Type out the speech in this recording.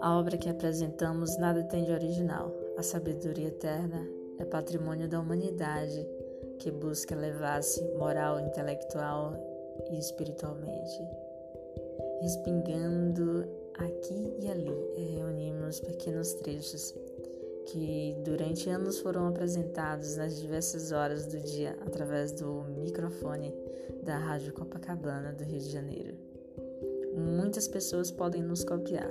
A obra que apresentamos nada tem de original. A sabedoria eterna é patrimônio da humanidade que busca elevar-se moral, intelectual e espiritualmente. Respingando aqui e ali, reunimos pequenos trechos que durante anos foram apresentados nas diversas horas do dia através do microfone da Rádio Copacabana do Rio de Janeiro. Muitas pessoas podem nos copiar.